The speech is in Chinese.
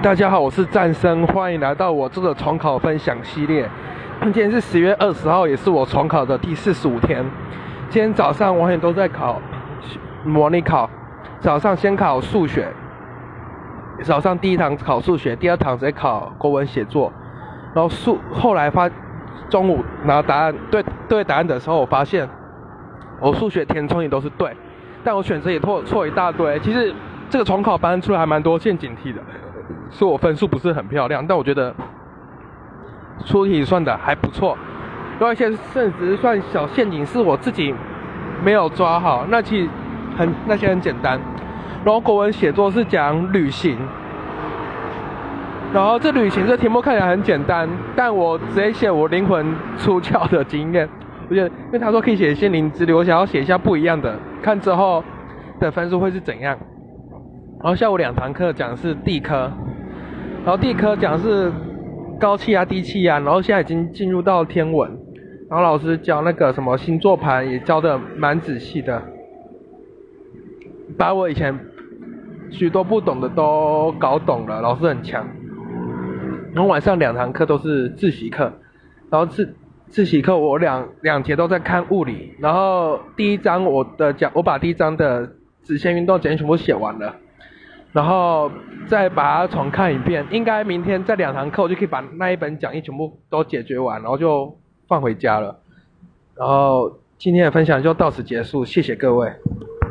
大家好，我是战生，欢迎来到我这个重考分享系列。今天是十月二十号，也是我重考的第四十五天。今天早上我很都在考模拟考，早上先考数学，早上第一堂考数学，第二堂直接考国文写作。然后数后来发中午拿答案对对答案的时候，我发现我数学填充也都是对，但我选择也错错一大堆。其实这个重考班出来还蛮多陷阱题的。说我分数不是很漂亮，但我觉得出题算的还不错。有一些甚至算小陷阱是我自己没有抓好，那其实很那些很简单。然后国文写作是讲旅行，然后这旅行这题目看起来很简单，但我直接写我灵魂出窍的经验。我觉得，因为他说可以写心灵之旅，我想要写一下不一样的，看之后的分数会是怎样。然后下午两堂课讲的是地科。然后第一科讲是高气压、低气压，然后现在已经进入到天文，然后老师教那个什么星座盘也教的蛮仔细的，把我以前许多不懂的都搞懂了，老师很强。然后晚上两堂课都是自习课，然后自自习课我两两节都在看物理，然后第一章我的讲我把第一章的直线运动简全部写完了。然后再把它重看一遍，应该明天这两堂课我就可以把那一本讲义全部都解决完，然后就放回家了。然后今天的分享就到此结束，谢谢各位。